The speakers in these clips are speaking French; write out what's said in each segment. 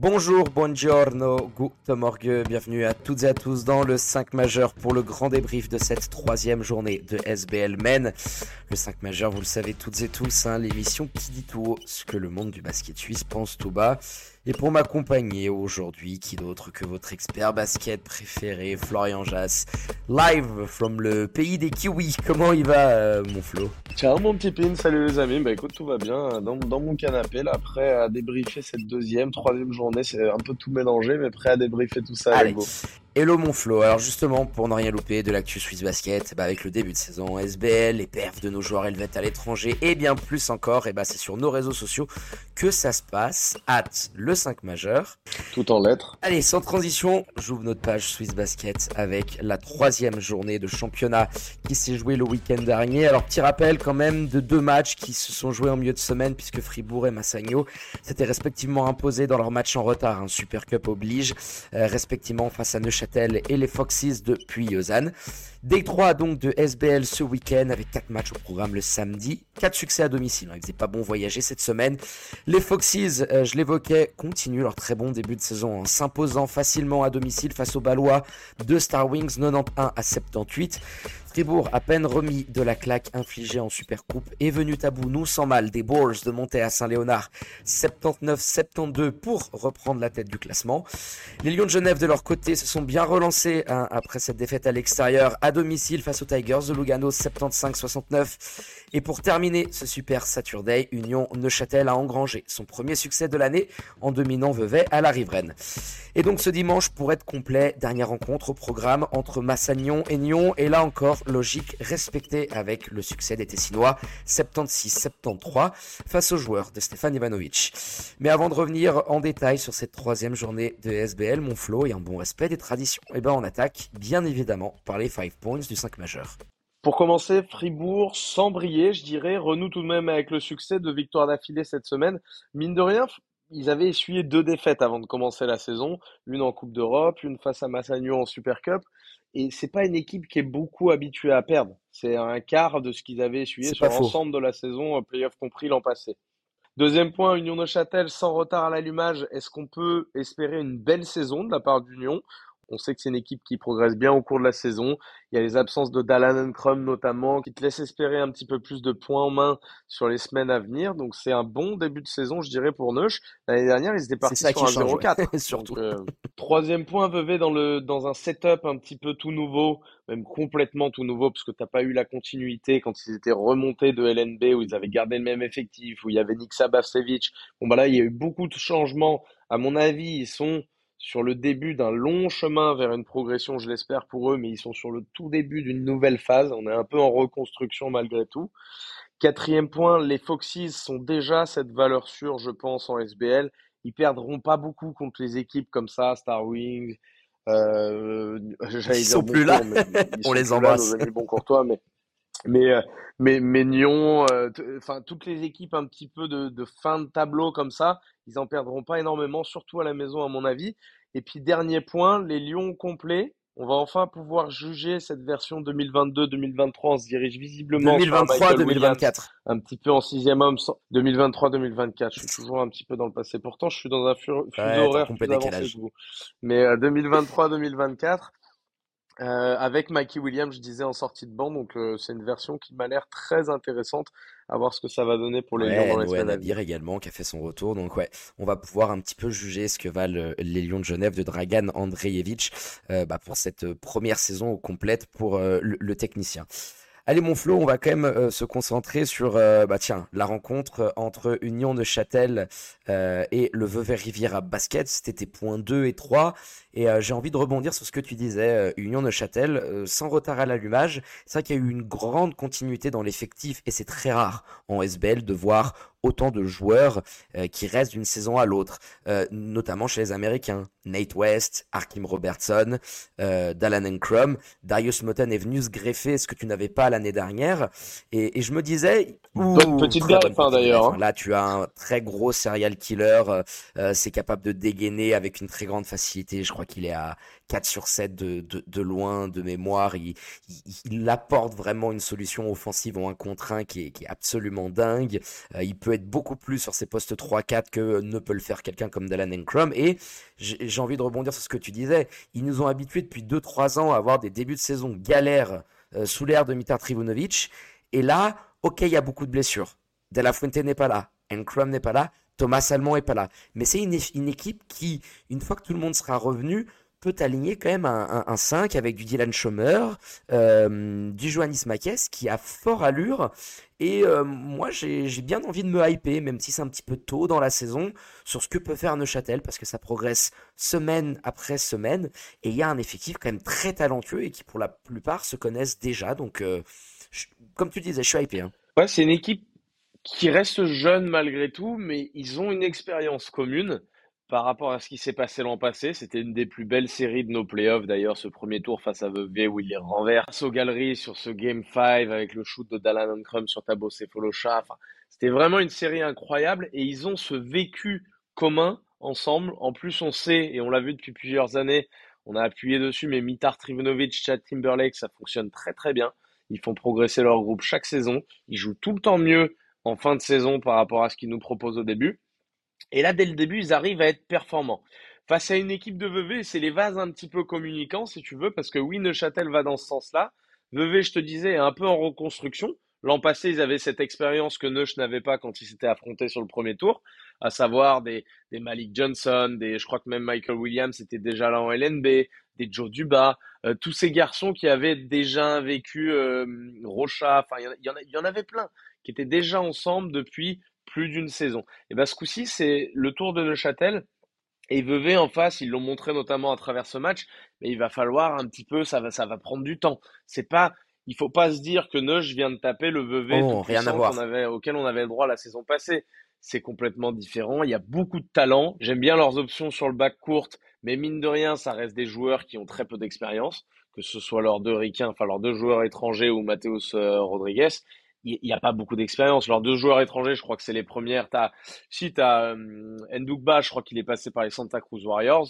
Bonjour, buongiorno, guten morgue, bienvenue à toutes et à tous dans le 5 majeur pour le grand débrief de cette troisième journée de SBL Men. Le 5 majeur, vous le savez toutes et tous, hein, l'émission qui dit tout haut ce que le monde du basket suisse pense tout bas. Et pour m'accompagner aujourd'hui, qui d'autre que votre expert basket préféré, Florian Jass, live from le pays des kiwis. Comment il va, euh, mon Flo? Ciao mon petit pin, salut les amis. Bah écoute, tout va bien dans, dans mon canapé là, prêt à débriefer cette deuxième, troisième journée. C'est un peu tout mélangé, mais prêt à débriefer tout ça. Allez. Avec vous. Hello mon Flo, alors justement pour ne rien louper de l'actu Swiss Basket, bah avec le début de saison SBL, les perfs de nos joueurs helvètes à l'étranger et bien plus encore, et bah c'est sur nos réseaux sociaux que ça se passe, hâte le 5 majeur. Tout en lettres. Allez, sans transition, j'ouvre notre page Swiss Basket avec la troisième journée de championnat qui s'est jouée le week-end dernier. Alors petit rappel quand même de deux matchs qui se sont joués en milieu de semaine puisque Fribourg et Massagno s'étaient respectivement imposés dans leur match en retard, un Super Cup oblige, euh, respectivement face à Neuchâtel et les Foxes de Puy-Lausanne. Day 3 donc de SBL ce week-end avec 4 matchs au programme le samedi, 4 succès à domicile, hein, il faisait pas bon voyager cette semaine. Les Foxes, euh, je l'évoquais, continuent leur très bon début saison en s'imposant facilement à domicile face aux Balois de Star Wings 91 à 78. Fribourg, à peine remis de la claque infligée en Super Coupe, est venu à bout, nous sans mal, des Boars de monter à Saint-Léonard 79-72 pour reprendre la tête du classement. Les Lions de Genève de leur côté se sont bien relancés hein, après cette défaite à l'extérieur à domicile face aux Tigers de Lugano 75-69. Et pour terminer ce super Saturday, Union Neuchâtel a engrangé son premier succès de l'année en dominant Vevey à la riveraine. Et donc ce dimanche, pour être complet, dernière rencontre au programme entre Massagnon et Nyon. Et là encore, logique respectée avec le succès des Tessinois 76-73 face aux joueurs de Stéphane Ivanovic. Mais avant de revenir en détail sur cette troisième journée de SBL, mon flow et un bon respect des traditions, et ben on attaque bien évidemment par les 5 points du 5 majeur. Pour commencer, Fribourg, sans briller, je dirais, renoue tout de même avec le succès de victoire d'affilée cette semaine. Mine de rien, ils avaient essuyé deux défaites avant de commencer la saison, une en Coupe d'Europe, une face à Massagno en Super Cup. Et c'est pas une équipe qui est beaucoup habituée à perdre. C'est un quart de ce qu'ils avaient essuyé sur l'ensemble de la saison, euh, playoff compris l'an passé. Deuxième point, Union Neuchâtel sans retard à l'allumage. Est-ce qu'on peut espérer une belle saison de la part d'Union? On sait que c'est une équipe qui progresse bien au cours de la saison. Il y a les absences de Dallin Crum notamment qui te laissent espérer un petit peu plus de points en main sur les semaines à venir. Donc c'est un bon début de saison, je dirais, pour Neuch. L'année dernière, ils étaient partis sur un change, 0-4. ouais. Surtout. Donc, euh, troisième point, Vevey dans le dans un setup un petit peu tout nouveau, même complètement tout nouveau, parce que t'as pas eu la continuité quand ils étaient remontés de LNB où ils avaient gardé le même effectif, où il y avait Nick Sabavsevic. Bon bah là, il y a eu beaucoup de changements. À mon avis, ils sont sur le début d'un long chemin vers une progression, je l'espère pour eux, mais ils sont sur le tout début d'une nouvelle phase. On est un peu en reconstruction malgré tout. Quatrième point, les Foxes sont déjà cette valeur sûre, je pense, en SBL. Ils perdront pas beaucoup contre les équipes comme ça, Star Wings. Euh, Ils sont plus là. On les embrasse. nos amis Boncourtois, mais mais euh, mais mais Nyon, euh, enfin toutes les équipes un petit peu de, de fin de tableau comme ça, ils en perdront pas énormément, surtout à la maison à mon avis. Et puis dernier point, les Lions complets. On va enfin pouvoir juger cette version 2022-2023. On se dirige visiblement sur un Michael Williams 2023-2024. un petit peu en sixième homme, sans- 2023-2024. Je suis toujours un petit peu dans le passé. Pourtant, je suis dans un fu- fuseau Ouais, t'as un horaire complet plus avancé décalage. que vous. Mais euh, 2023-2024, euh, avec Mikey Williams, je disais en sortie de banc. Donc, euh, c'est une version qui m'a l'air très intéressante. À voir ce que ça va donner pour les Lions Ouais, dans les à venir. Nabir également qui a fait son retour. Donc ouais, on va pouvoir un petit peu juger ce que valent euh, les Lions de Genève de Dragan Andrejevic euh, bah, pour cette première saison complète pour le, le technicien. Allez mon Flo, on va quand même euh, se concentrer sur euh, bah tiens la rencontre entre Union de Châtel euh, et le Vevey Riviera Basket. C'était tes points 2 et 3 et euh, j'ai envie de rebondir sur ce que tu disais. euh, Union de Châtel euh, sans retard à l'allumage. C'est vrai qu'il y a eu une grande continuité dans l'effectif et c'est très rare en SBL de voir autant de joueurs qui restent d'une saison à l'autre, notamment chez les Américains. Nate West, Arkim Robertson, euh, Dallin Crum, Darius Moten est venu se greffer ce que tu n'avais pas l'année dernière. Et, je me disais, petite fin d'ailleurs. Hein. Là, tu as un très gros serial killer. Euh, c'est capable de dégainer avec une très grande facilité. Je crois qu'il est à 4 sur 7 de, de, loin, de mémoire. Il, apporte vraiment une solution offensive en un contre 1 qui est, qui est absolument dingue. Euh, il peut être beaucoup plus sur ses postes 3-4 que ne peut le faire quelqu'un comme Dallin Crum. Et j'ai envie de rebondir sur ce que tu disais. Ils nous ont habitués depuis 2-3 ans à avoir des débuts de saison galères euh, sous l'air de Mitar Trivunovic. Et là, ok, il y a beaucoup de blessures. De La Fuente n'est pas là. Encrum n'est pas là. Thomas Salmon n'est pas là. Mais c'est une, équipe qui, une fois que tout le monde sera revenu, peut aligner quand même un, un, 5 avec du Dylan Schomer, euh, du Johannes Makes qui a fort allure. Et euh, moi, j'ai bien envie de me hyper, même si c'est un petit peu tôt dans la saison, sur ce que peut faire Neuchâtel, parce que ça progresse semaine après semaine. Et il y a un effectif quand même très talentueux et qui, pour la plupart, se connaissent déjà. Donc, euh, comme tu disais, je suis hypé. Hein. Ouais, c'est une équipe qui reste jeune malgré tout, mais ils ont une expérience commune par rapport à ce qui s'est passé l'an passé. C'était une des plus belles séries de nos playoffs d'ailleurs, ce premier tour face à Vevey où il les renverse aux galeries sur ce Game 5 avec le shoot de Dallan Crum sur Tabo Cephalosha. Enfin, c'était vraiment une série incroyable et ils ont ce vécu commun ensemble. En plus, on sait, et on l'a vu depuis plusieurs années, on a appuyé dessus, mais Mitar Trivunovic, Chad Timberlake, ça fonctionne très très bien. Ils font progresser leur groupe chaque saison. Ils jouent tout le temps mieux en fin de saison par rapport à ce qu'ils nous proposent au début. Et là, dès le début, ils arrivent à être performants. Face à une équipe de Vevey, c'est les vases un petit peu communicants, si tu veux, parce que oui, Neuchâtel va dans ce sens-là. Vevey, je te disais, est un peu en reconstruction. L'an passé, ils avaient cette expérience que Neuch n'avait pas quand ils s'étaient affrontés sur le premier tour, à savoir des, des Malik Johnson, des, je crois que même Michael Williams était déjà là en LNB, des Joe Duba, euh, tous ces garçons qui avaient déjà vécu euh, Rocha, enfin, il y, y, en avait plein, qui étaient déjà ensemble depuis plus d'une saison. Et bien ce coup-ci, c'est le tour de Neuchâtel. Et Vevey en face, ils l'ont montré notamment à travers ce match, mais il va falloir un petit peu, ça va, ça va prendre du temps. C'est pas, il faut pas se dire que Neuch vient de taper le Vevey oh, rien à voir. avait, auquel on avait le droit la saison passée. C'est complètement différent. Il y a beaucoup de talent. J'aime bien leurs options sur le bac courte, mais mine de rien, ça reste des joueurs qui ont très peu d'expérience, que ce soit leurs deux ricains, enfin leurs deux joueurs étrangers ou Mateus euh, Rodriguez il n'y a pas beaucoup d'expérience. Leurs deux joueurs étrangers, je crois que c'est les premières. As, si tu as euh, je crois qu'il est passé par les Santa Cruz Warriors.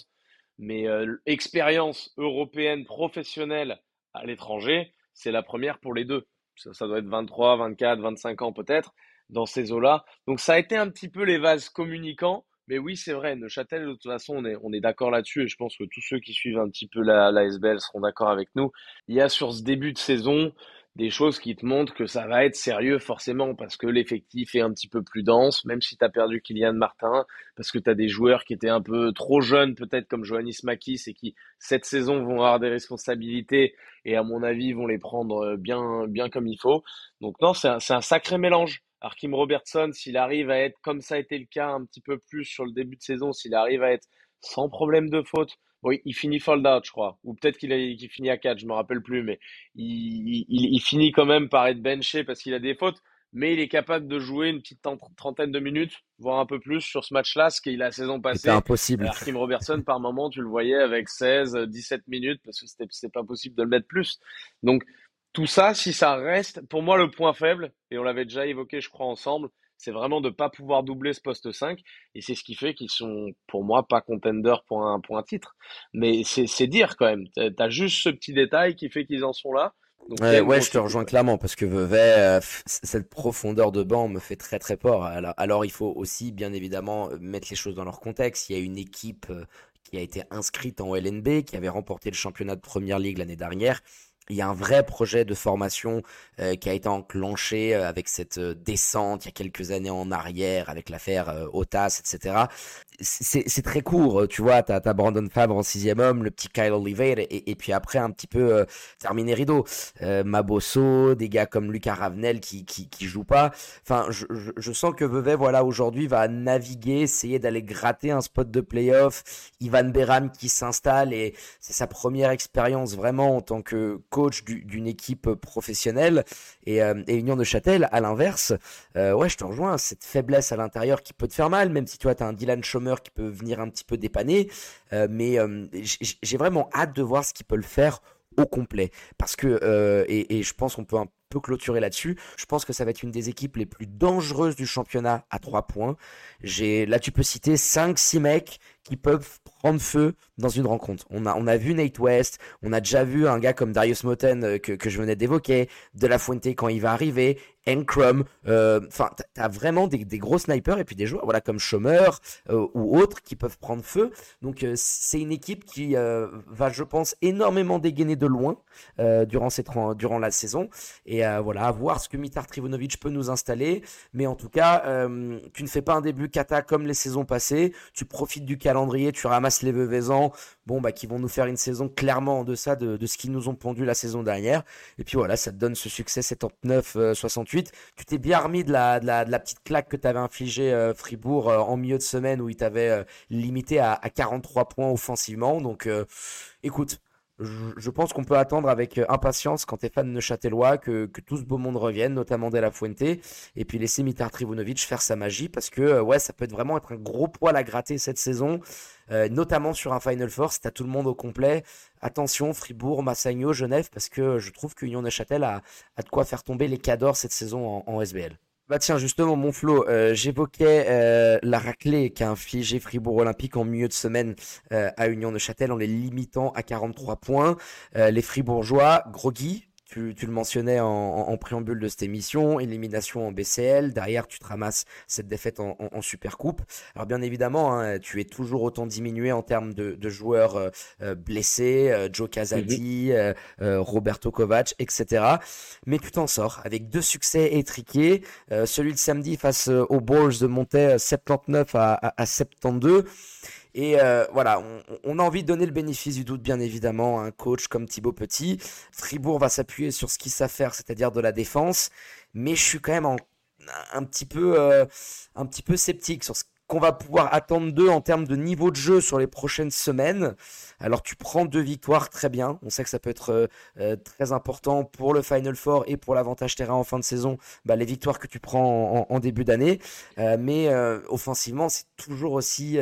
Mais euh, expérience européenne professionnelle à l'étranger, c'est la première pour les deux. Ça, ça, doit être 23, 24, 25 ans peut-être dans ces eaux-là. Donc ça a été un petit peu les vases communicants. Mais oui, c'est vrai, Neuchâtel, de toute façon, on est, on est d'accord là-dessus et je pense que tous ceux qui suivent un petit peu la, la SBL seront d'accord avec nous. Il y a sur ce début de saison des choses qui te montrent que ça va être sérieux forcément parce que l'effectif est un petit peu plus dense, même si tu as perdu Kylian Martin, parce que tu as des joueurs qui étaient un peu trop jeunes peut-être comme Johannes Makis et qui cette saison vont avoir des responsabilités et à mon avis vont les prendre bien, bien comme il faut. Donc non, c'est un, un, sacré mélange. Arkim Robertson, s'il arrive à être comme ça a été le cas un petit peu plus sur le début de saison, s'il arrive à être sans problème de faute, oui, il finit fold out, je crois. Ou peut-être qu'il finit à 4, je me rappelle plus, mais il, il, il finit quand même par être benché parce qu'il a des fautes. Mais il est capable de jouer une petite trentaine de minutes, voire un peu plus sur ce match-là, ce qu'il a la saison passée. C'est impossible. Kim Robertson, par moment, tu le voyais avec 16, 17 minutes, parce que c'était pas possible de le mettre plus. Donc, tout ça, si ça reste, pour moi, le point faible, et on l'avait déjà évoqué, je crois, ensemble, c'est vraiment de ne pas pouvoir doubler ce poste 5. Et c'est ce qui fait qu'ils sont, pour moi, pas contenders pour un, pour un titre. Mais c'est dire quand même. Tu as juste ce petit détail qui fait qu'ils en sont là. ouais, je te rejoins clairement parce que Vevey, euh, cette profondeur de banc me fait très très peur. Alors, alors, il faut aussi, bien évidemment, mettre les choses dans leur contexte. Il y a une équipe euh, qui a été inscrite en LNB, qui avait remporté le championnat de Première Ligue l'année dernière il y a un vrai projet de formation euh, qui a été enclenché euh, avec cette euh, descente il y a quelques années en arrière, avec l'affaire Otas, etc. c'est très court, tu vois. T'as as Brandon Favre en sixième homme, le petit Kyle Oliveira, et, puis après un petit peu euh, terminé rideau. Euh, Mabosso, des gars comme Lucas Ravenel qui, qui, qui pas. Enfin, je, je, sens que Vevey, voilà, aujourd'hui va naviguer, essayer d'aller gratter un spot de playoff. Ivan Beram qui s'installe et c'est sa première expérience vraiment en tant que coach d'une équipe professionnelle. Et, euh, et Union de Châtel, à l'inverse, ouais, je te rejoins, cette faiblesse à l'intérieur qui peut te faire mal, même si tu vois, as un Dylan Qui peut venir un petit peu dépanner. Euh, mais euh, j'ai vraiment hâte de voir ce qu'il peut le faire au complet. Parce que, euh, et, et, je pense qu'on peut un peu clôturer là-dessus, je pense que ça va être une des équipes les plus dangereuses du championnat à 3 points. J'ai, là, tu peux citer 5-6 mecs qui peuvent prendre feu dans une rencontre. On a, on a vu Nate West, on a déjà vu un gars comme Darius Moten que, que je venais d'évoquer, De La Fuente quand il va arriver, Encrum, euh, enfin, tu t'as vraiment des, gros snipers et puis des joueurs, voilà, comme Chômeur euh, ou autres qui peuvent prendre feu. Donc, euh, c'est une équipe qui va, je pense, énormément dégainer de loin durant, ces, durant la saison. Et voilà, à voir ce que Mitar Trivunovic peut nous installer. Mais en tout cas, tu ne fais pas un début kata comme les saisons passées. Tu profites du calendrier, tu ramasses les Veuvezans, bon, bah, qui vont nous faire une saison clairement en deçà de, ce qu'ils nous ont pondu la saison dernière. Et puis voilà, ça te donne ce succès 79-68 tu t'es bien remis de la, petite claque que t'avais infligé euh, Fribourg euh, en milieu de semaine où il t'avait euh, limité à, 43 points offensivement. Donc écoute, je, pense qu'on peut attendre avec impatience quand t'es fan Neuchâtelois que, que tout ce beau monde revienne, notamment De La Fuente, et puis laisser Mitar Trivunovic faire sa magie parce que ouais, ça peut vraiment être un gros poil à gratter cette saison. notamment sur un Final Four, si t'as tout le monde au complet, attention, Fribourg, Massagno, Genève, parce que je trouve que Union Neuchâtel a, a de quoi faire tomber les cadors cette saison en, SBL. Bah tiens, justement, mon Flo, euh, j'évoquais euh, la raclée qu'a infligé Fribourg Olympique en milieu de semaine euh, à Union Neuchâtel en les limitant à 43 points. les Fribourgeois, groggy, tu, tu, le mentionnais en, en, préambule de cette émission, élimination en BCL, derrière tu te ramasses cette défaite en, en, en Super Coupe. Alors bien évidemment, hein, tu es toujours autant diminué en termes de, de joueurs euh, euh, blessés, euh, Joe Casati, mhm. Roberto Kovac, etc. Mais tu t'en sors avec deux succès étriqués. celui de samedi face aux Bulls de monter 79 à, à, à 72. Et euh, voilà, on, a envie de donner le bénéfice du doute, bien évidemment, à un coach comme Thibaut Petit. Fribourg va s'appuyer sur ce qu'il sait faire, c'est-à-dire de la défense. Mais je suis quand même un petit peu, euh, un petit peu sceptique sur ce qu'on va pouvoir attendre d'eux en termes de niveau de jeu sur les prochaines semaines. Alors tu prends deux victoires très bien. On sait que ça peut être euh, euh, très important pour le Final Four et pour l'avantage terrain en fin de saison. Bah, les victoires que tu prends en, début d'année, euh, mais offensivement c'est toujours aussi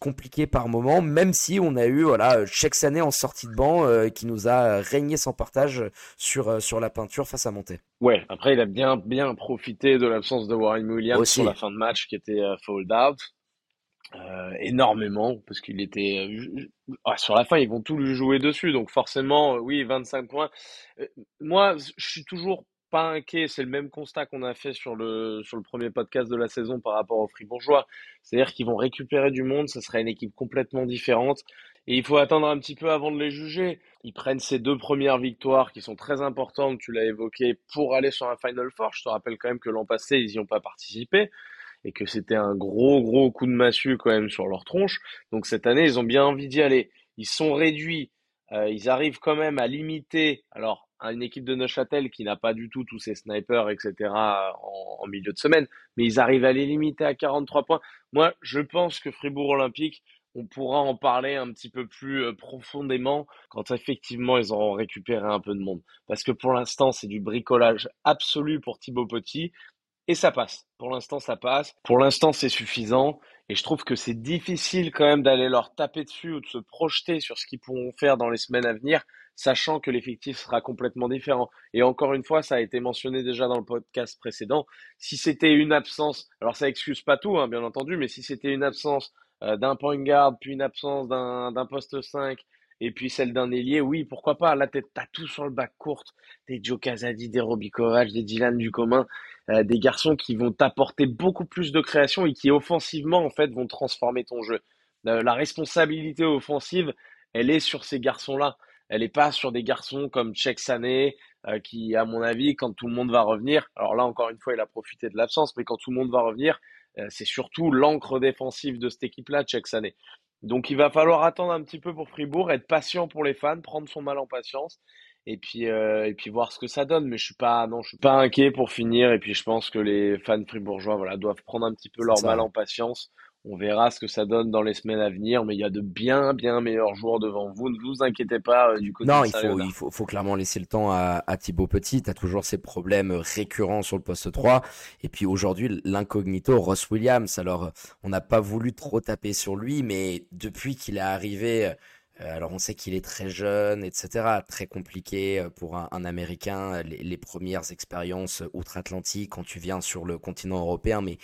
compliqué par moment. Même si on a eu voilà chaque année en sortie de banc qui nous a régné sans partage sur sur la peinture face à Monté. Ouais, après il a bien bien profité de l'absence de Warren Williams sur la fin de match qui était fold out. Euh, énormément parce qu'il était euh, ah, sur la fin ils vont tout lui jouer dessus. Donc forcément euh, oui 25 points. Moi je suis toujours pas inquiet. C'est le même constat qu'on a fait sur le sur le premier podcast de la saison par rapport aux Fribourgeois. C'est-à-dire qu'ils vont récupérer du monde. Ce sera une équipe complètement différente et il faut attendre un petit peu avant de les juger ils prennent ces deux premières victoires qui sont très importantes tu l'as évoqué pour aller sur un Final Four je te rappelle quand même que l'an passé ils n'y ont pas participé et que c'était un gros gros coup de massue quand même sur leur tronche. Donc cette année, ils ont bien envie d'y aller. Ils sont réduits, euh, ils arrivent quand même à limiter. Alors une équipe de Neuchâtel qui n'a pas du tout tous ces snipers, etc. En, en, milieu de semaine, mais ils arrivent à les limiter à 43 points. Moi, je pense que Fribourg Olympique, on pourra en parler un petit peu plus euh, profondément quand effectivement ils auront récupéré un peu de monde. Parce que pour l'instant, c'est du bricolage absolu pour Thibaut Petit. Et ça passe. Pour l'instant, ça passe. Pour l'instant, c'est suffisant. Et je trouve que c'est difficile quand même d'aller leur taper dessus ou de se projeter sur ce qu'ils pourront faire dans les semaines à venir, sachant que l'effectif sera complètement différent. Et encore une fois, ça a été mentionné déjà dans le podcast précédent. Si c'était une absence, alors ça excuse pas tout, hein, bien entendu, mais si c'était une absence euh, d'un point guard, puis une absence d'un poste 5, et puis celle d'un ailier, oui, pourquoi pas. Là, t'as tout sur le bac courte. Des Joe Casadi, des Kovac, des Dylan du commun, euh, des garçons qui vont t'apporter beaucoup plus de création et qui offensivement, en fait, vont transformer ton jeu. Euh, la responsabilité offensive, elle est sur ces garçons-là. Elle n'est pas sur des garçons comme Cheikh Sané, qui, à mon avis, quand tout le monde va revenir, alors là, encore une fois, il a profité de l'absence, mais quand tout le monde va revenir, c'est surtout l'encre défensive de cette équipe-là, Cheikh Sané. Donc il va falloir attendre un petit peu pour Fribourg, être patient pour les fans, prendre son mal en patience et puis euh, et puis voir ce que ça donne mais je suis pas non je suis pas inquiet pour finir et puis je pense que les fans fribourgeois voilà doivent prendre un petit peu leur mal en patience on verra ce que ça donne dans les semaines à venir, mais il y a de bien, bien meilleurs joueurs devant vous. Ne vous inquiétez pas euh, du côté Non, il faut, il faut, faut, clairement laisser le temps à, à Thibaut Petit. Tu as toujours ces problèmes récurrents sur le poste 3. Et puis aujourd'hui, l'incognito, Ross Williams. Alors, on n'a pas voulu trop taper sur lui, mais depuis qu'il est arrivé, euh, alors on sait qu'il est très jeune, etc. Très compliqué euh, pour un, un Américain, les, les premières expériences outre-Atlantique quand tu viens sur le continent européen, mais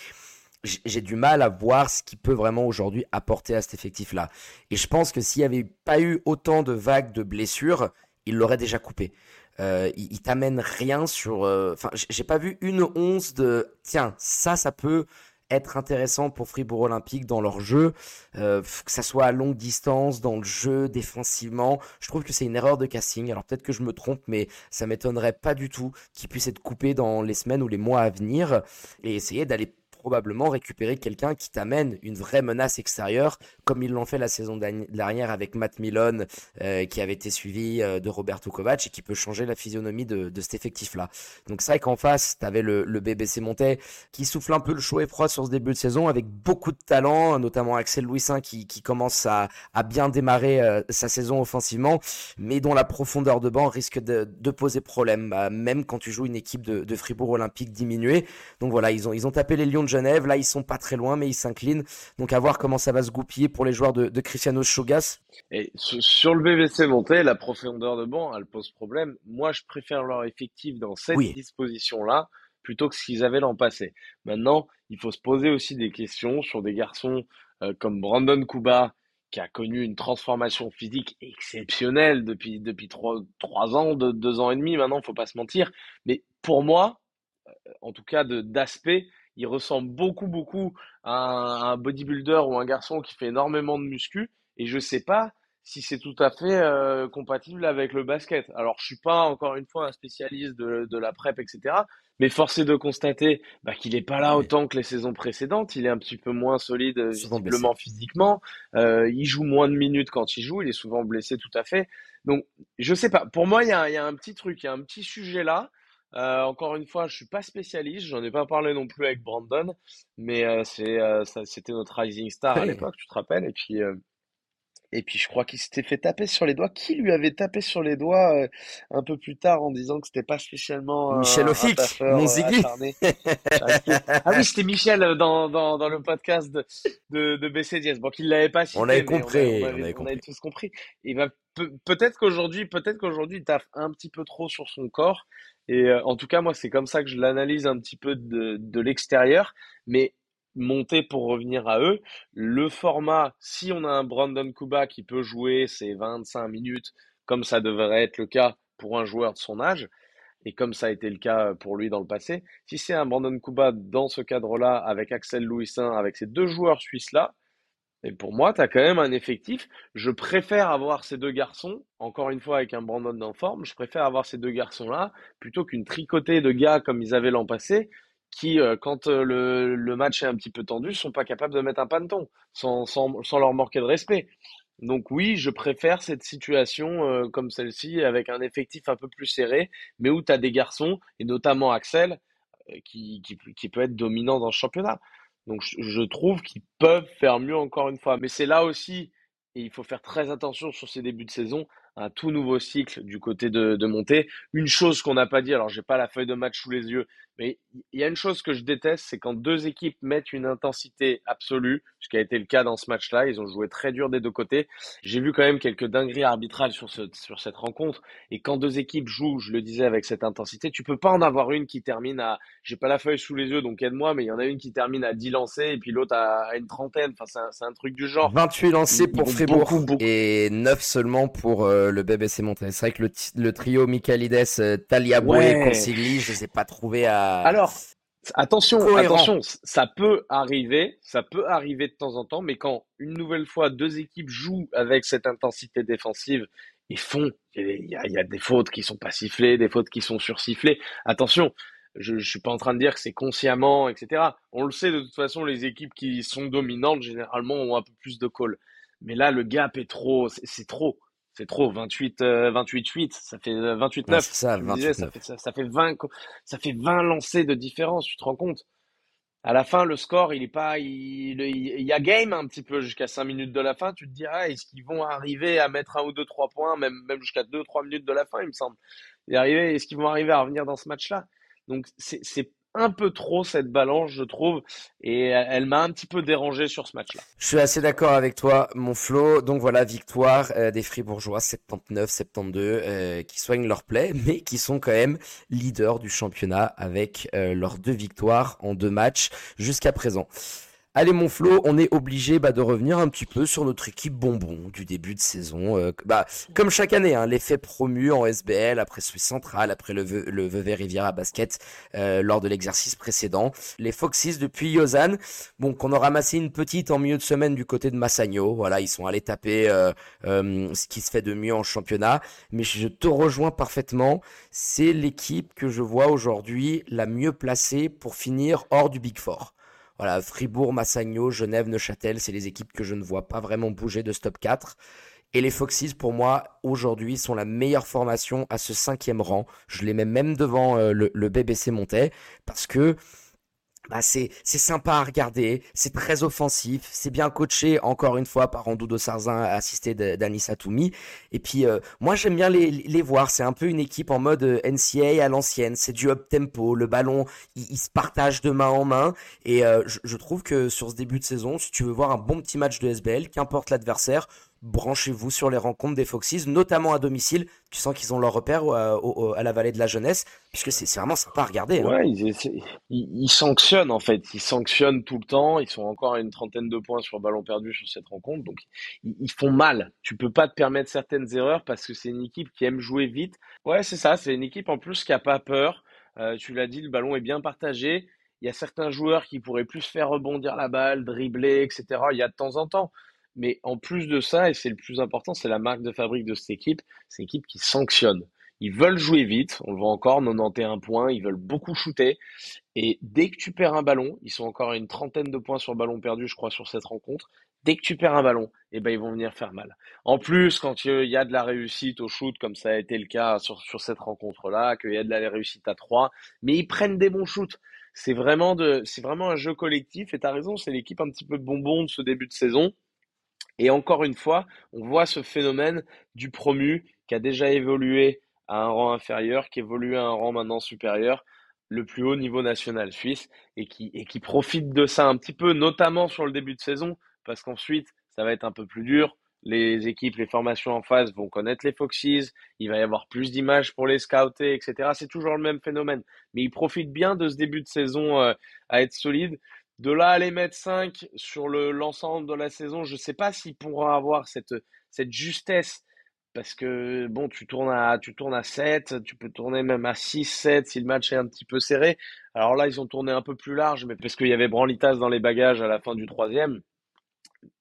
j'ai du mal à voir ce qu'il peut vraiment aujourd'hui apporter à cet effectif-là. Et je pense que s'il n'y avait pas eu autant de vagues de blessures, il l'aurait déjà coupé. Euh, il, il t'amène rien sur. Euh, enfin, j'ai pas vu une once de. Tiens, ça, ça peut être intéressant pour Fribourg Olympique dans leur jeu, euh, que ça soit à longue distance, dans le jeu, défensivement. Je trouve que c'est une erreur de casting. Alors peut-être que je me trompe, mais ça m'étonnerait pas du tout qu'il puisse être coupé dans les semaines ou les mois à venir et essayer d'aller probablement récupérer quelqu'un qui t'amène une vraie menace extérieure, comme ils l'ont fait la saison dernière avec Matt Milone, euh, qui avait été suivi euh, de Roberto Kovac et qui peut changer la physionomie de, cet effectif-là. Donc c'est vrai qu'en face, tu avais le, BBC Montais qui souffle un peu le chaud et froid sur ce début de saison avec beaucoup de talent, notamment Axel Louisin qui, qui commence à, bien démarrer euh, sa saison offensivement, mais dont la profondeur de banc risque de, poser problème, bah, même quand tu joues une équipe de, de Fribourg Olympique diminuée. Donc voilà, ils ont, ils ont tapé les Lions de Genève. Là, ils sont pas très loin, mais ils s'inclinent. Donc, à voir comment ça va se goupiller pour les joueurs de, de Cristiano Chogas. Et sur le BBC monté, la profondeur de banc, elle pose problème. Moi, je préfère leur effectif dans cette oui. disposition-là plutôt que ce qu'ils avaient l'an passé. Maintenant, il faut se poser aussi des questions sur des garçons euh, comme Brandon Kuba, qui a connu une transformation physique exceptionnelle depuis depuis trois, trois ans, deux, deux ans et demi maintenant, faut pas se mentir. Mais pour moi, euh, en tout cas d'aspect, il ressemble beaucoup, beaucoup à un, bodybuilder ou un garçon qui fait énormément de muscu. Et je sais pas si c'est tout à fait euh, compatible avec le basket. Alors, je suis pas encore une fois un spécialiste de, de la prep, etc. Mais force est de constater bah, qu'il n'est pas là autant que les saisons précédentes. Il est un petit peu moins solide euh, visiblement physiquement. Euh, il joue moins de minutes quand il joue. Il est souvent blessé tout à fait. Donc, je sais pas. Pour moi, il y a, y a un petit truc, il y a un petit sujet là. Euh, encore une fois, je suis pas spécialiste, j'en ai pas parlé non plus avec Brandon, mais euh, c'est euh, c'était notre rising star à l'époque, tu te rappelles, et puis et puis je crois qu'il s'était fait taper sur les doigts. Qui lui avait tapé sur les doigts un peu plus tard en disant que c'était pas spécialement Michel Ofic, mon Ziggy. ah oui, c'était Michel dans, dans, dans le podcast de de, de BC10. Bon, qu'il l'avait pas cité, on avait compris, on, avait, on, avait, on avait tous compris. Et ben peut-être qu'aujourd'hui, peut-être qu'aujourd'hui, il taffe un petit peu trop sur son corps et euh, en tout cas, moi, c'est comme ça que je l'analyse un petit peu de, l'extérieur. Mais monter pour revenir à eux, le format, si on a un Brandon Kuba qui peut jouer ses 25 minutes, comme ça devrait être le cas pour un joueur de son âge, et comme ça a été le cas pour lui dans le passé, si c'est un Brandon Kuba dans ce cadre-là, avec Axel Louisin, avec ces deux joueurs suisses-là, et pour moi, tu as quand même un effectif. Je préfère avoir ces deux garçons, encore une fois avec un Brandon en forme, je préfère avoir ces deux garçons-là plutôt qu'une tricotée de gars comme ils avaient l'an passé, qui, euh, quand euh, le, match est un petit peu tendu, sont pas capables de mettre un panton sans, leur manquer de respect. Donc oui, je préfère cette situation euh, comme celle-ci, avec un effectif un peu plus serré, mais où tu as des garçons, et notamment Axel, qui, qui, qui peut être dominant dans le championnat. Donc je trouve qu'ils peuvent faire mieux encore une fois. Mais c'est là aussi, et il faut faire très attention sur ces débuts de saison, un tout nouveau cycle du côté de, de montée. Une chose qu'on n'a pas dit, alors j'ai pas la feuille de match sous les yeux, mais il y a une chose que je déteste, c'est quand deux équipes mettent une intensité absolue, ce qui a été le cas dans ce match-là. Ils ont joué très dur des deux côtés. J'ai vu quand même quelques dingueries arbitrales sur, ce, sur cette rencontre. Et quand deux équipes jouent, je le disais, avec cette intensité, tu peux pas en avoir une qui termine à, j'ai pas la feuille sous les yeux, donc aide-moi, mais il y en a une qui termine à 10 lancés et puis l'autre à, une trentaine. Enfin, c'est un, un, truc du genre. 28 lancés pour Fribourg beaucoup, beaucoup. et 9 seulement pour euh, le BBC Monté. C'est vrai que le, le trio Michaelides, euh, Taliaboué, ouais. Consigli, je sais pas trouvé à. Alors, Attention, Cohérent. attention, ça peut arriver, ça peut arriver de temps en temps, mais quand une nouvelle fois deux équipes jouent avec cette intensité défensive et font, il y, a, il y a des fautes qui sont pas sifflées, des fautes qui sont sursifflées. Attention, Je, je suis pas en train de dire que c'est consciemment, etc. On le sait de toute façon, les équipes qui sont dominantes généralement ont un peu plus de call. Mais là, le gap est trop, c'est trop. C'est trop, 28, 28, 8, ça fait 28, 9. ça, 28, ça, fait, ça, fait 20, ça fait 20 lancers de différence, tu te rends compte? À la fin, le score, il est pas, il, il, y a game un petit peu jusqu'à 5 minutes de la fin. Tu te dis, ah, est-ce qu'ils vont arriver à mettre un ou deux, trois points, même, même jusqu'à 2, 3 minutes de la fin, il me semble. Est-ce qu'ils vont arriver à revenir dans ce match-là? Donc, c'est un peu trop cette balance, je trouve, et elle m'a un petit peu dérangé sur ce match-là. Je suis assez d'accord avec toi, mon Flo. Donc voilà, victoire euh, des Fribourgeois 79-72, euh, qui soignent leur play, mais qui sont quand même leaders du championnat avec euh, leurs deux victoires en deux matchs jusqu'à présent. Allez mon Flo, on est obligé bah, de revenir un petit peu sur notre équipe bonbon du début de saison. Euh, bah, comme chaque année, hein, l'effet promu en SBL après Suisse Centrale, après le, le Vevey Riviera Basket euh, lors de l'exercice précédent. Les Foxys depuis Lausanne, bon, qu'on a ramassé une petite en milieu de semaine du côté de Massagno. Voilà, ils sont allés taper euh, ce qui se fait de mieux en championnat. Mais je te rejoins parfaitement. C'est l'équipe que je vois aujourd'hui la mieux placée pour finir hors du Big Four. Voilà, Fribourg, Massagno, Genève, Neuchâtel, c'est les équipes que je ne vois pas vraiment bouger de stop 4. Et les Foxys, pour moi, aujourd'hui, sont la meilleure formation à ce cinquième rang. Je les mets même devant euh, le, le BBC Montais parce que bah c'est sympa à regarder, c'est très offensif, c'est bien coaché encore une fois par Andoudo Sarzin assisté d'Anissa Toumi et puis euh, moi j'aime bien les, les voir, c'est un peu une équipe en mode euh, NCA à l'ancienne, c'est du up tempo, le ballon il, se partage de main en main. Et euh, je, je, trouve que sur ce début de saison, si tu veux voir un bon petit match de SBL, qu'importe l'adversaire, branchez-vous sur les rencontres des Foxys, notamment à domicile. Tu sens qu'ils ont leur repère euh, à, la vallée de la jeunesse, puisque c'est vraiment sympa à regarder. Hein. Ouais, ils, sanctionnent en fait, ils sanctionnent tout le temps. Ils sont encore à une trentaine de points sur ballon perdu sur cette rencontre, donc ils, font mal. Tu peux pas te permettre certaines erreurs parce que c'est une équipe qui aime jouer vite. Ouais, c'est ça. C'est une équipe en plus qui a pas peur. Euh, tu l'as dit, le ballon est bien partagé. Il y a certains joueurs qui pourraient plus faire rebondir la balle, dribbler, etc. Il y a de temps en temps. Mais en plus de ça, et c'est le plus important, c'est la marque de fabrique de cette équipe, c'est une équipe qui sanctionne. Ils veulent jouer vite, on le voit encore, 91 points, ils veulent beaucoup shooter. Et dès que tu perds un ballon, ils sont encore à une trentaine de points sur ballon perdu, je crois, sur cette rencontre. Dès que tu perds un ballon, eh ben, ils vont venir faire mal. En plus, quand il y a de la réussite au shoot, comme ça a été le cas sur, sur cette rencontre-là, qu'il y a de la réussite à 3, mais ils prennent des bons shoots. C'est vraiment de, c'est vraiment un jeu collectif. Et tu as raison, c'est l'équipe un petit peu bonbon de ce début de saison. Et encore une fois, on voit ce phénomène du promu qui a déjà évolué à un rang inférieur, qui évolue à un rang maintenant supérieur, le plus haut niveau national suisse, et qui, profite de ça un petit peu, notamment sur le début de saison, parce qu'ensuite, ça va être un peu plus dur. Les équipes, les formations en face vont connaître les Foxes, il va y avoir plus d'images pour les scouter, etc. C'est toujours le même phénomène. Mais ils profitent bien de ce début de saison euh, à être solide. De là à les mettre 5 sur l'ensemble de la saison, je ne sais pas s'ils pourront avoir cette, cette justesse. Parce que bon, tu tournes à tu tournes à 7, tu peux tourner même à 6, 7 si le match est un petit peu serré. Alors là, ils ont tourné un peu plus large, mais parce qu'il y avait Branlitas dans les bagages à la fin du troisième.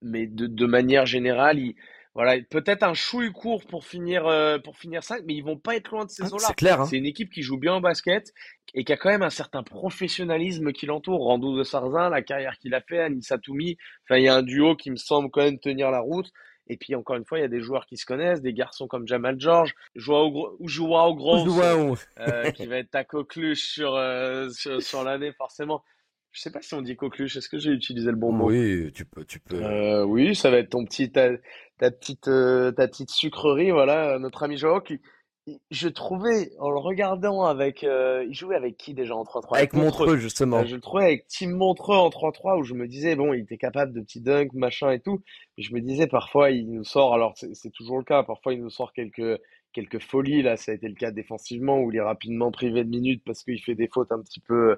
Mais de, de manière générale, ils, voilà, peut-être un chouille court pour finir euh, pour finir 5, mais ils vont pas être loin de ces ah, eaux-là. C'est clair. Hein. C'est une équipe qui joue bien au basket et qui a quand même un certain professionnalisme qui l'entoure. Rando de Sarzin, la carrière qu'il a fait, Anissa Toumi, enfin il y a un duo qui me semble quand même tenir la route. Et puis encore une fois, il y a des joueurs qui se connaissent, des garçons comme Jamal George, Joao, Joao Gross, euh, qui va être ta coqueluche sur, euh, sur, sur l'année forcément. Je sais pas si on dit coqueluche. Est-ce que j'ai utilisé le bon mot? Oui, tu peux, tu peux. Euh, oui, ça va être ton petit, ta, ta petite, euh, ta petite sucrerie, voilà, notre ami Joao qui, je trouvais, en le regardant avec, euh, il jouait avec qui déjà en 3-3? Avec Montreux, justement. je le trouvais avec Tim Montreux en 3-3 où je me disais, bon, il était capable de petits dunks, machin et tout. Mais je me disais, parfois, il nous sort, alors c'est toujours le cas, parfois, il nous sort quelques, quelques folies. Là, ça a été le cas défensivement où il est rapidement privé de minutes parce qu'il fait des fautes un petit peu,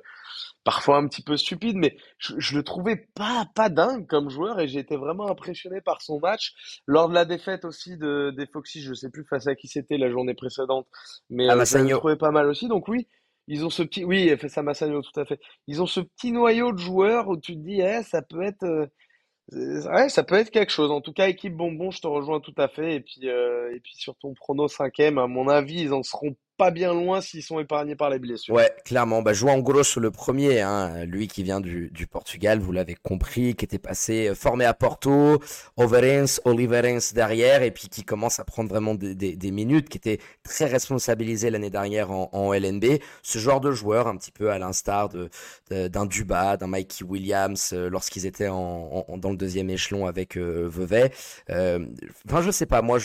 parfois un petit peu stupides. Mais je, le trouvais pas, pas dingue comme joueur et j'ai été vraiment impressionné par son match. Lors de la défaite aussi de, des Foxy, je sais plus face à qui c'était la journée précédente, mais euh, je le trouvais pas mal aussi. Donc oui. Ils ont ce petit, oui, fait ça Massagno, tout à fait. Ils ont ce petit noyau de joueurs où tu te dis, eh, ça peut être, euh, Ouais, ça peut être quelque chose. En tout cas, équipe bonbon, je te rejoins tout à fait. Et puis, euh, et puis sur ton prono cinquième, à mon avis, ils en seront pas bien loin s'ils sont épargnés par les blessures. Ouais, clairement. Bah, João Grosso le premier, hein, lui qui vient du, Portugal, vous l'avez compris, qui était passé euh, formé à Porto, Overens, Oliverens derrière, et puis qui commence à prendre vraiment des, minutes, qui était très responsabilisé l'année dernière en, LNB. Ce genre de joueur, un petit peu à l'instar de, d'un Duba, d'un Mikey Williams, euh, lorsqu'ils étaient en, en, dans le deuxième échelon avec euh, Vevey. Euh, enfin, je sais pas, moi,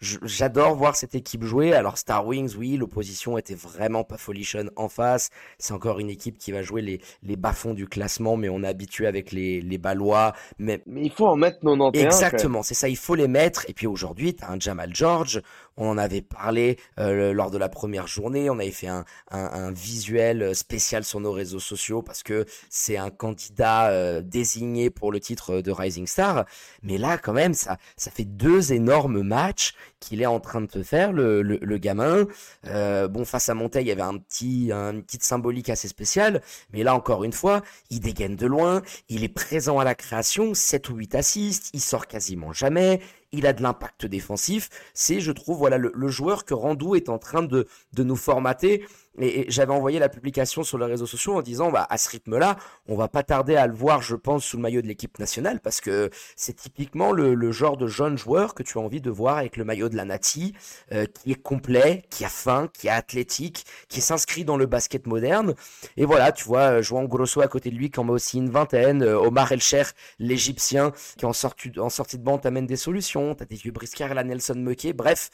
j'adore voir cette équipe jouer. Alors Star Wings, oui, l'opposition était vraiment pas folichonne en face. C'est encore une équipe qui va jouer les, les bas-fonds du classement, mais on est habitué avec les, les Balois. Mais, mais il faut en mettre 91. Exactement, c'est ça, il faut les mettre. Et puis aujourd'hui, tu as un Jamal George. On en avait parlé euh, lors de la première journée. On avait fait un, un, un, visuel spécial sur nos réseaux sociaux parce que c'est un candidat euh, désigné pour le titre de Rising Star. Mais là, quand même, ça, ça fait deux énormes matchs qu'il est en train de te faire, le, le, gamin. Euh, bon, face à Monteil, il y avait un petit, un, une petite symbolique assez spéciale. Mais là, encore une fois, il dégaine de loin. Il est présent à la création, 7 ou 8 assists. Il sort quasiment jamais il a de l'impact défensif. C'est, je trouve, voilà le, joueur que Randou est en train de, nous formater. Et, j'avais envoyé la publication sur les réseaux sociaux en disant, bah, à ce rythme-là, on va pas tarder à le voir, je pense, sous le maillot de l'équipe nationale, parce que c'est typiquement le, genre de jeune joueur que tu as envie de voir avec le maillot de la Nati, euh, qui est complet, qui a faim, qui est athlétique, qui s'inscrit dans le basket moderne. Et voilà, tu vois, jouant Grosso à côté de lui, qui en met aussi une vingtaine, euh, Omar Elcher, l'Égyptien, qui en sortie, en sortie de banc t'amène des solutions, t'as des vieux briscards à la Nelson Muckey, bref,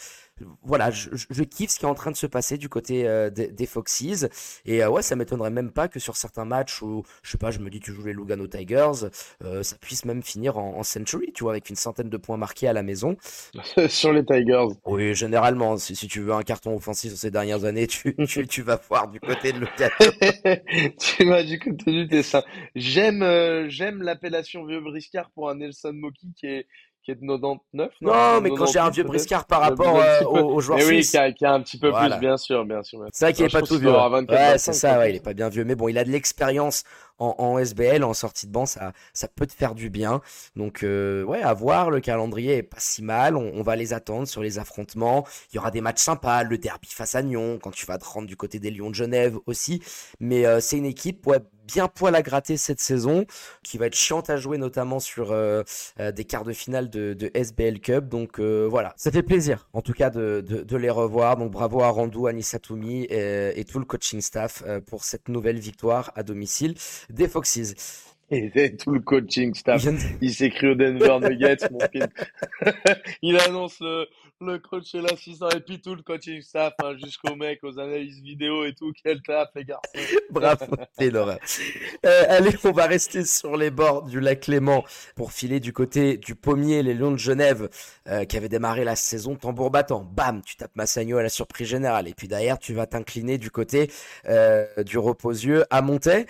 voilà, je, je, kiffe ce qui est en train de se passer du côté euh, des, des, Foxes. Et euh, ouais, ça m'étonnerait même pas que sur certains matchs où, je sais pas, je me dis tu joues les Lugano Tigers, euh, ça puisse même finir en, en, century, tu vois, avec une centaine de points marqués à la maison. sur les Tigers. Oui, généralement, si, si, tu veux un carton offensif sur ces dernières années, tu, tu, tu vas voir du côté de Lugano. tu vas du côté du dessin. J'aime, j'aime l'appellation vieux briscard pour un Nelson Moki qui est qui est de 99. Non, non mais quand j'ai un vieux briscard par rapport euh, aux, aux, joueurs mais. Oui, qui a, qui a, un petit peu voilà. plus, bien sûr, bien sûr. C'est vrai qu'il est pas tout vieux. Ouais, c'est ça, ouais, il est pas bien vieux. Mais bon, il a de l'expérience en, en, SBL, en sortie de banc, ça, ça peut te faire du bien. Donc, euh, ouais, à voir, le calendrier est pas si mal. On, on, va les attendre sur les affrontements. Il y aura des matchs sympas, le derby face à Nyon, quand tu vas te rendre du côté des Lions de Genève aussi. Mais euh, c'est une équipe, ouais, bien poil à gratter cette saison, qui va être chiante à jouer, notamment sur euh, euh, des quarts de finale de, de SBL Cup. Donc euh, voilà, ça fait plaisir, en tout cas, de, de, de les revoir. Donc bravo à Randou, Toumi et, et, tout le coaching staff pour cette nouvelle victoire à domicile des Foxes. Et tout le coaching staff, il s'écrit au Denver Nuggets, mon film. il annonce le, le coach et l'assistant et puis tout le coaching staff hein, jusqu'au mec aux analyses vidéo et tout quel taf les gars bravo l'horreur. Euh, allez on va rester sur les bords du lac Clément pour filer du côté du pommier les Lions de Genève euh, qui avaient démarré la saison tambour battant. Bam tu tapes Massagno à la surprise générale. Et puis derrière tu vas t'incliner du côté euh, du reposieux à Montaix.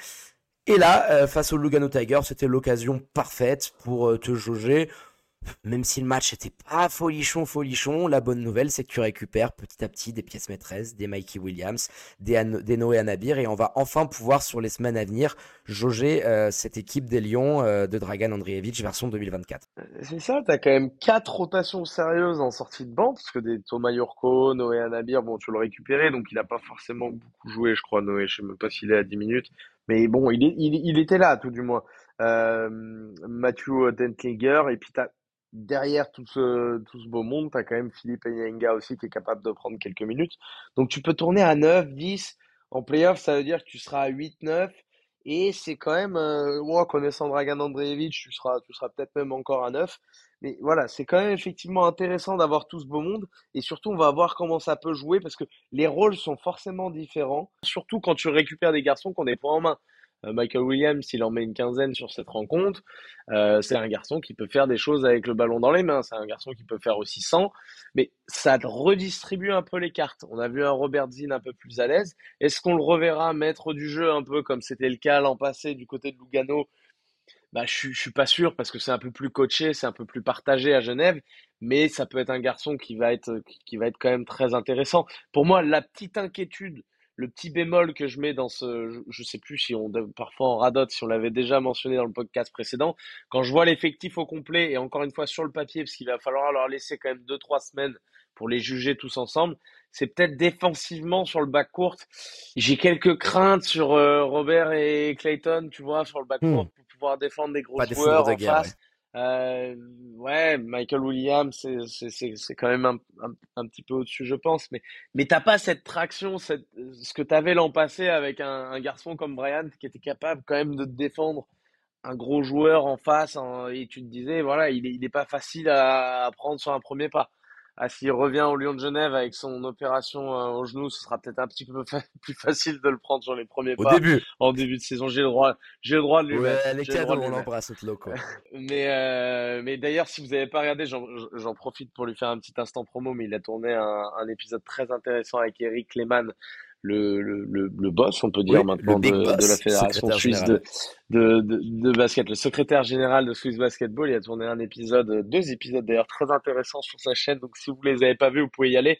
Et là, euh, face au Lugano Tiger, c'était l'occasion parfaite pour te jauger. Même si le match était pas folichon, folichon, la bonne nouvelle, c'est que tu récupères petit à petit des pièces maîtresses, des Mikey Williams, des, Noé Anabir, et on va enfin pouvoir, sur les semaines à venir, jauger euh, cette équipe des Lions euh, de Dragan Andrievich version 2024. C'est ça, t'as quand même quatre rotations sérieuses en sortie de banc, parce que des Thomas Yurko, Noé Anabir, bon, tu l'as récupéré, donc il a pas forcément beaucoup joué, je crois, Noé, je sais même pas s'il est à 10 minutes. Mais bon, il, était là, tout du moins. Euh, Matthew Dentlinger, et puis t'as derrière tout ce, tout ce beau monde, t'as quand même Philippe Enyenga aussi qui est capable de prendre quelques minutes. Donc tu peux tourner à 9, 10. En playoff, ça veut dire que tu seras à 8, 9. Et c'est quand même, euh, connaissant Dragan Andreevich, tu seras, tu seras peut-être même encore à 9. Mais voilà, c'est quand même effectivement intéressant d'avoir tout ce beau monde. Et surtout, on va voir comment ça peut jouer parce que les rôles sont forcément différents. Surtout quand tu récupères des garçons qui ont des en main. Euh, Michael Williams, il en met une quinzaine sur cette rencontre. Euh, c'est un garçon qui peut faire des choses avec le ballon dans les mains. C'est un garçon qui peut faire aussi 100. Mais ça redistribue un peu les cartes. On a vu un Robert Zinn un peu plus à l'aise. Est-ce qu'on le reverra maître du jeu un peu comme c'était le cas l'an passé du côté de Lugano? Bah, je, je suis pas sûr parce que c'est un peu plus coaché, c'est un peu plus partagé à Genève, mais ça peut être un garçon qui va être qui va être quand même très intéressant. Pour moi, la petite inquiétude le petit bémol que je mets dans ce, je, sais plus si on, parfois en radote, si on l'avait déjà mentionné dans le podcast précédent, quand je vois l'effectif au complet et encore une fois sur le papier, parce qu'il va falloir leur laisser quand même deux trois semaines pour les juger tous ensemble, c'est peut-être défensivement sur le back court. J'ai quelques craintes sur euh, Robert et Clayton, tu vois, sur le back court hmm. pour pouvoir défendre des gros joueurs en face. Euh, ouais, Michael Williams, c'est quand même un, petit peu au-dessus, je pense. Mais, mais t'as pas cette traction, cette, ce que tu avais l'an passé avec un, garçon comme Brian qui était capable quand même de te défendre un gros joueur en face. et tu te disais, voilà, il n'est est pas facile à prendre sur un premier pas. Ah, s'il revient au Lyon de Genève avec son opération euh, au genou, ce sera peut-être un petit peu plus facile de le prendre sur les premiers pas. Au début. En début de saison, j'ai le droit, j'ai le droit de lui ouais, mettre. Les cadeaux, on l'embrasse, loco. mais, euh, mais d'ailleurs, si vous n'avez pas regardé, j'en profite pour lui faire un petit instant promo, mais il a tourné un, un épisode très intéressant avec Eric Lehmann le, le, le, boss, on peut dire maintenant, de, de, la Fédération suisse de, de, de, basket, le secrétaire général de Swiss Basketball. Il a tourné un épisode, deux épisodes d'ailleurs très intéressants sur sa chaîne. Donc si vous les avez pas vus, vous pouvez y aller.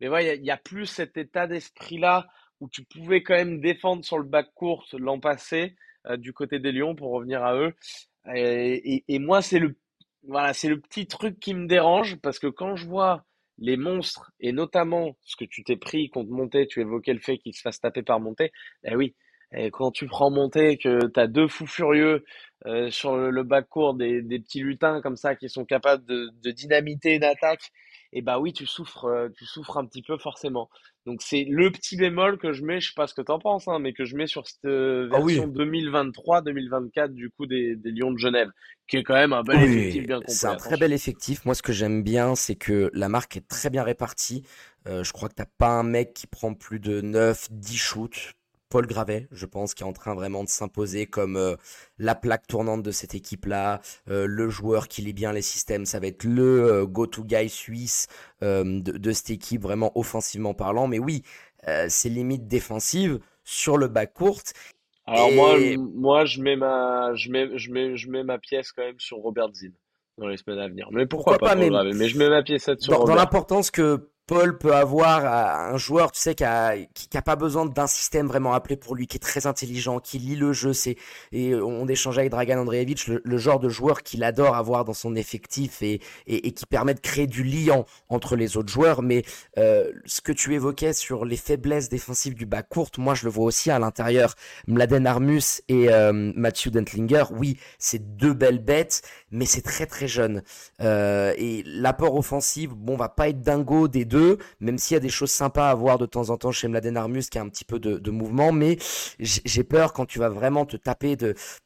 Mais ouais, il y, a, plus cet état d'esprit-là où tu pouvais quand même défendre sur le bac court l'an passé euh, du côté des Lions pour revenir à eux. Et, et, et moi, c'est le, voilà, c'est le petit truc qui me dérange parce que quand je vois les monstres, et notamment ce que tu t'es pris contre Monté, tu évoquais le fait qu'il se fasse taper par Monté, eh oui, et quand tu prends Monté, que tu as deux fous furieux euh, sur le, bas court, des, des, petits lutins comme ça qui sont capables de, de dynamiter une attaque, et bah oui, tu souffres, euh, tu souffres un petit peu forcément. Donc c'est le petit bémol que je mets, je sais pas ce que tu en penses, hein, mais que je mets sur cette euh, ah version 2023-2024 du coup des, des, Lions de Genève, qui est quand même un bel effectif bien complet. C'est un très bel effectif. Moi, ce que j'aime bien, c'est que la marque est très bien répartie. Euh, je crois que t'as pas un mec qui prend plus de 9, 10 shoots Paul Gravet, je pense, qui est en train vraiment de s'imposer comme euh, la plaque tournante de cette équipe-là, euh, le joueur qui lit bien les systèmes. Ça va être le euh, go-to guy suisse de, de, cette équipe, vraiment offensivement parlant. Mais oui, c'est limite défensive sur le bas court. Alors moi, moi, je mets ma, je mets, je mets, je mets ma pièce quand même sur Robert Zinn dans les semaines à venir. Mais pourquoi, pas, mais... mais je mets ma pièce sur dans, Robert. Dans l'importance que Paul peut avoir un joueur, tu sais, qui a, qui, a pas besoin d'un système vraiment appelé pour lui, qui est très intelligent, qui lit le jeu. C'est et on échangeait avec Dragan Andreevich, le, genre de joueur qu'il adore avoir dans son effectif et, et, qui permet de créer du lien entre les autres joueurs. Mais euh, ce que tu évoquais sur les faiblesses défensives du bas court, moi je le vois aussi à l'intérieur. Mladen Armus et euh, Matthew Dentlinger, oui, c'est deux belles bêtes, mais c'est très très jeune. Euh, et l'apport offensif, bon, va pas être dingo des deux même s'il y a des choses sympas à voir de temps en temps chez Mladen Armus qui a un petit peu de, mouvement, mais j'ai peur quand tu vas vraiment te taper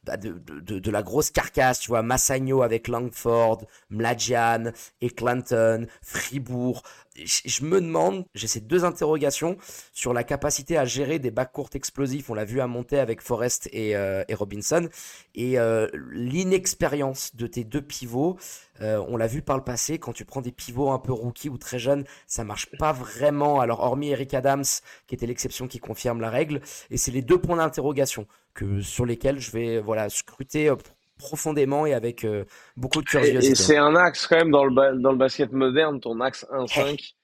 bah, de, de, la grosse carcasse, tu vois, Massagno avec Langford, Mladjian, Clanton, Fribourg, je me demande, j'ai ces deux interrogations sur la capacité à gérer des bacs courts explosifs. On l'a vu à monter avec Forrest et, euh, Robinson. Et euh, l'inexpérience de tes deux pivots, euh, on l'a vu par le passé, quand tu prends des pivots un peu rookies ou très jeunes, ça marche pas vraiment. Alors, hormis Eric Adams, qui était l'exception qui confirme la règle. Et c'est les deux points d'interrogation que, sur lesquels je vais voilà, scruter profondément et avec euh, beaucoup de curiosité. Et, c'est un axe quand même dans le, dans le basket moderne, ton axe 1-5.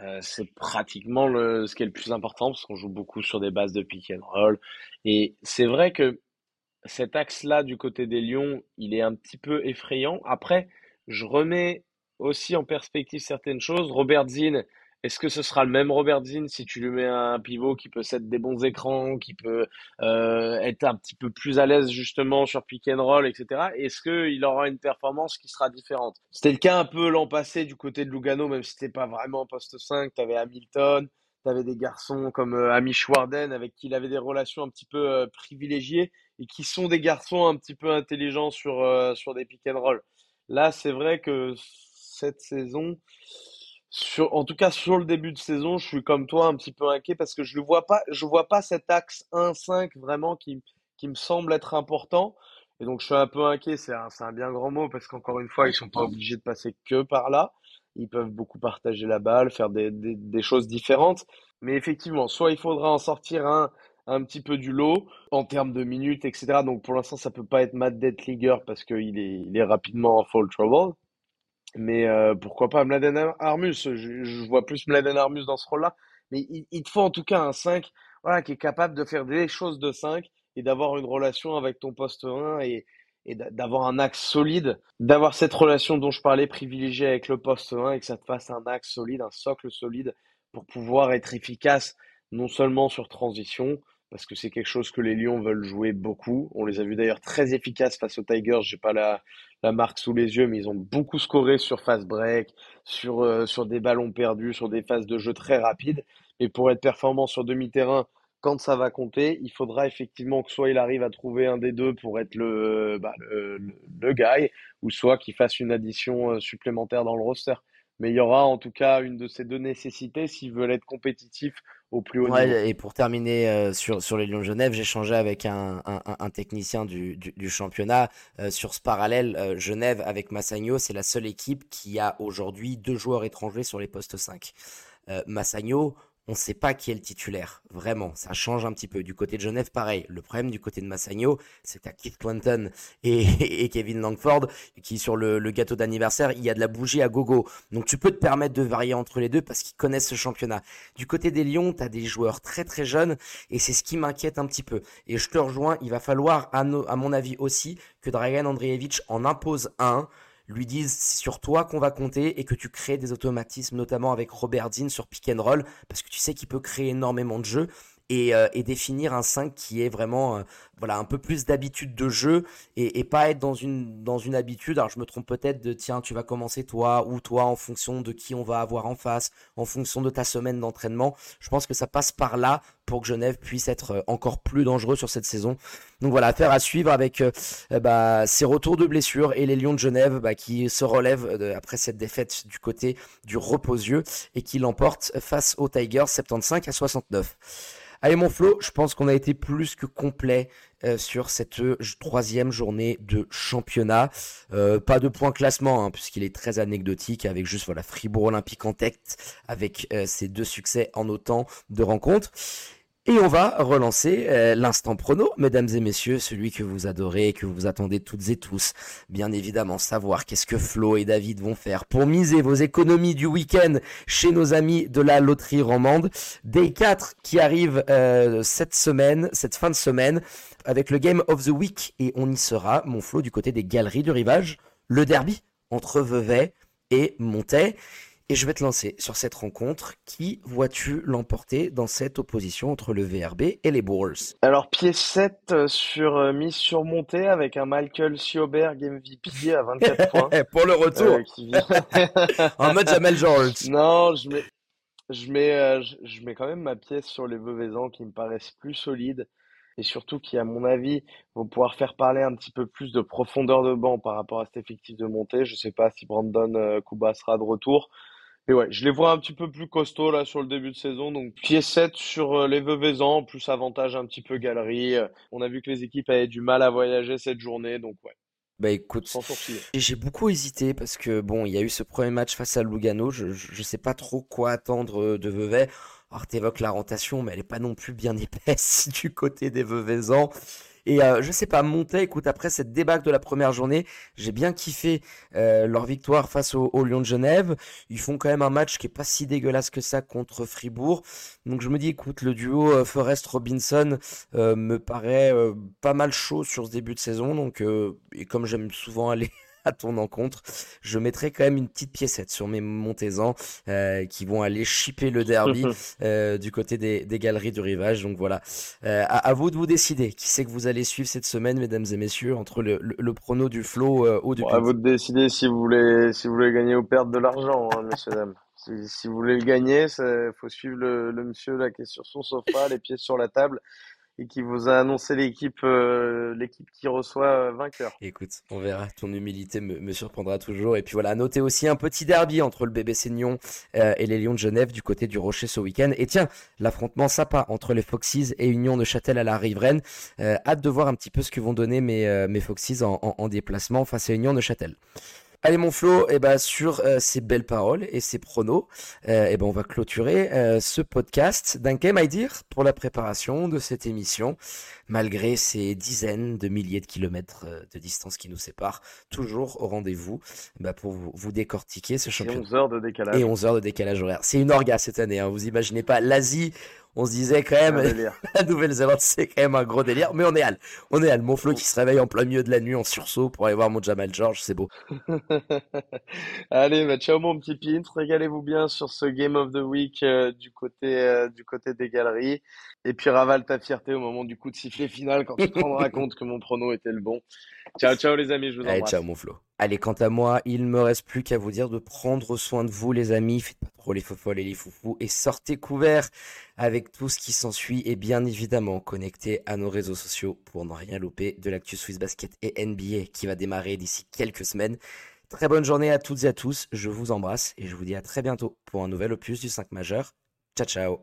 Euh, c'est pratiquement le, ce qui est le plus important parce qu'on joue beaucoup sur des bases de pick and roll. Et c'est vrai que cet axe-là du côté des Lions, il est un petit peu effrayant. Après, je remets aussi en perspective certaines choses. Robert Zinn, est-ce que ce sera le même Robert Zinn si tu lui mets un pivot qui peut s'être des bons écrans, qui peut euh, être un petit peu plus à l'aise justement sur pick and roll, etc. Est-ce qu'il aura une performance qui sera différente? C'était le cas un peu l'an passé du côté de Lugano, même si c'était pas vraiment poste 5. Tu avais Hamilton, tu avais des garçons comme euh, Amish Warden avec qui il avait des relations un petit peu euh, privilégiées et qui sont des garçons un petit peu intelligents sur, euh, sur des pick and roll. Là, c'est vrai que cette saison, en tout cas, sur le début de saison, je suis comme toi un petit peu inquiet parce que je ne vois pas, je vois pas cet axe 1-5 vraiment qui, qui me semble être important. Et donc, je suis un peu inquiet. C'est un, un bien grand mot parce qu'encore une fois, ils sont pas obligés de passer que par là. Ils peuvent beaucoup partager la balle, faire des, des, des choses différentes. Mais effectivement, soit il faudra en sortir un, un petit peu du lot en termes de minutes, etc. Donc pour l'instant, ça peut pas être Matt Detliger parce qu'il est, il est rapidement en fall trouble. Mais euh, pourquoi pas Mladen Armus je, je, vois plus Mladen Armus dans ce rôle-là. Mais il, il, te faut en tout cas un 5 voilà, qui est capable de faire des choses de 5 et d'avoir une relation avec ton poste 1 et, et d'avoir un axe solide, d'avoir cette relation dont je parlais privilégiée avec le poste 1 et que ça te fasse un axe solide, un socle solide pour pouvoir être efficace non seulement sur transition, parce que c'est quelque chose que les Lions veulent jouer beaucoup. On les a vus d'ailleurs très efficaces face aux Tigers. J'ai pas la, marque sous les yeux, mais ils ont beaucoup scoré sur fast break, sur, euh, sur des ballons perdus, sur des phases de jeu très rapides. Et pour être performant sur demi-terrain, quand ça va compter, il faudra effectivement que soit il arrive à trouver un des deux pour être le, bah, le, guy, ou soit qu'il fasse une addition euh, supplémentaire dans le roster. Mais il y aura en tout cas une de ces deux nécessités s'ils veulent être compétitifs au plus haut niveau. Et pour terminer euh, sur, sur les Lions de Genève, j'ai changé avec un, un, un technicien du, du, du championnat euh, sur ce parallèle. Euh, Genève avec Massagno, c'est la seule équipe qui a aujourd'hui deux joueurs étrangers sur les postes 5. Massagno, on ne sait pas qui est le titulaire. Vraiment, ça change un petit peu. Du côté de Genève, pareil. Le problème du côté de Massagno, c'est à Keith Clinton et, Kevin Langford qui, sur le, gâteau d'anniversaire, il y a de la bougie à gogo. Donc tu peux te permettre de varier entre les deux parce qu'ils connaissent ce championnat. Du côté des Lions, tu as des joueurs très très jeunes et c'est ce qui m'inquiète un petit peu. Et je te rejoins, il va falloir, à, à mon avis aussi, que Dragan Andreevich en impose un lui disent c'est sur toi qu'on va compter et que tu crées des automatismes, notamment avec Robert Dean sur pick parce que tu sais qu'il peut créer énormément de jeux et, euh, définir un 5 qui est vraiment euh, voilà un peu plus d'habitude de jeu et, pas être dans une dans une habitude. Alors je me trompe peut-être de tiens tu vas commencer toi ou toi en fonction de qui on va avoir en face en fonction de ta semaine d'entraînement. Je pense que ça passe par là pour que Genève puisse être euh, encore plus dangereux sur cette saison. Donc voilà affaire à suivre avec euh, bah, ces retours de blessures et les Lions de Genève bah, qui se relèvent après cette défaite du côté du reposieux et qui l'emportent face aux Tigers 75 à 69 Allez mon Flo, je pense qu'on a été plus que complet euh, sur cette euh, troisième journée de championnat. Euh, pas de point classement, hein, puisqu'il est très anecdotique, avec juste voilà Fribourg Olympique en tête, avec ses deux succès en autant de rencontres. Et on va relancer euh, l'instant prono, mesdames et messieurs, celui que vous adorez et que vous attendez toutes et tous. Bien évidemment, savoir qu'est-ce que Flo et David vont faire pour miser vos économies du week-end chez nos amis de la loterie romande. Day 4 qui arrive euh, cette semaine, cette fin de semaine, avec le Game of the Week. Et on y sera, mon Flo, du côté des galeries du rivage. Le derby entre Vevey et Montaix. Et je vais te lancer sur cette rencontre. Qui vois-tu l'emporter dans cette opposition entre le VRB et les Bulls Alors, pied 7 euh, sur euh, mise sur montée avec un Michael Sioberg MVP à 24 points. Pour le retour. Euh, en mode Jamel George. Non, je mets, je, mets, je, mets quand même ma pièce sur les Veuvezans qui me paraissent plus solides et surtout qui, à mon avis, vont pouvoir faire parler un petit peu plus de profondeur de banc par rapport à cet effectif de montée. Je ne sais pas si Brandon Kuba sera de retour. Et ouais, je les vois un petit peu plus costauds là sur le début de saison. Donc pied 7 sur euh, les Veuvezans, plus avantage un petit peu galerie. Euh, on a vu que les équipes avaient du mal à voyager cette journée, donc ouais. Bah écoute, j'ai beaucoup hésité parce que bon, il y a eu ce premier match face à Lugano. Je, je, sais pas trop quoi attendre euh, de Vevey. Alors t'évoques la rotation, mais elle est pas non plus bien épaisse du côté des Veuvezans. Et euh, je sais pas, monter, écoute, après cette débâcle de la première journée, j'ai bien kiffé euh, leur victoire face au, au, Lyon de Genève. Ils font quand même un match qui est pas si dégueulasse que ça contre Fribourg. Donc je me dis, écoute, le duo euh, Forest-Robinson euh, me paraît euh, pas mal chaud sur ce début de saison. Donc, et comme j'aime souvent aller à ton encontre. Je mettrai quand même une petite piécette sur mes Montezans euh, qui vont aller shipper le derby euh, du côté des, des, galeries du rivage. Donc voilà, euh, à, à, vous de vous décider. Qui c'est que vous allez suivre cette semaine, mesdames et messieurs, entre le, le, le prono du flow euh, ou du bon, À vous de décider si vous voulez, si vous voulez gagner ou perdre de l'argent, hein, messieurs dames. Si, si, vous voulez le gagner, il faut suivre le, le monsieur là qui est sur son sofa, les pieds sur la table et qui vous a annoncé l'équipe euh, qui reçoit euh, vainqueur. Écoute, on verra. Ton humilité me, surprendra toujours. Et puis voilà, notez aussi un petit derby entre le bébé Seignon euh, et les Lions de Genève du côté du Rocher ce week-end. Et tiens, l'affrontement sympa entre les Foxes et Union de Châtel à la riveraine. Hâte de voir un petit peu ce que vont donner mes, mes Foxes en, en, en, déplacement face à Union de Châtel. Allez mon Flo, et eh ben sur euh, ces belles paroles et ces pronos, euh, et eh ben on va clôturer euh, ce podcast d'un à dire pour la préparation de cette émission, malgré ces dizaines de milliers de kilomètres euh, de distance qui nous séparent, toujours au rendez-vous bah, pour vous, vous, décortiquer ce championnat. Et 11 heures de décalage. Et 11 heures de décalage horaire. C'est une orga cette année, hein, vous imaginez pas. L'Asie, On se disait quand même, la Nouvelle-Zélande, c'est quand même un gros délire. Mais on est à on est à mon Flo qui se réveille en plein milieu de la nuit en sursaut pour aller voir mon Jamal George, c'est beau. Allez, bah, ciao mon petit Pint, régalez-vous bien sur ce Game of the Week euh, du côté euh, du côté des galeries. Et puis ravale ta fierté au moment du coup de sifflet final quand tu te rendras compte que mon prono était le bon. Ciao, ciao les amis, je vous embrasse. ciao mon Flo. Allez, quant à moi, il me reste plus qu'à vous dire de prendre soin de vous les amis, faites pas trop les fofolles et les foufous et sortez couverts avec tout ce qui s'ensuit et bien évidemment connectez à nos réseaux sociaux pour ne rien louper de l'actu Swiss Basket et NBA qui va démarrer d'ici quelques semaines. Très bonne journée à toutes et à tous, je vous embrasse et je vous dis à très bientôt pour un nouvel opus du 5 majeur. Ciao ciao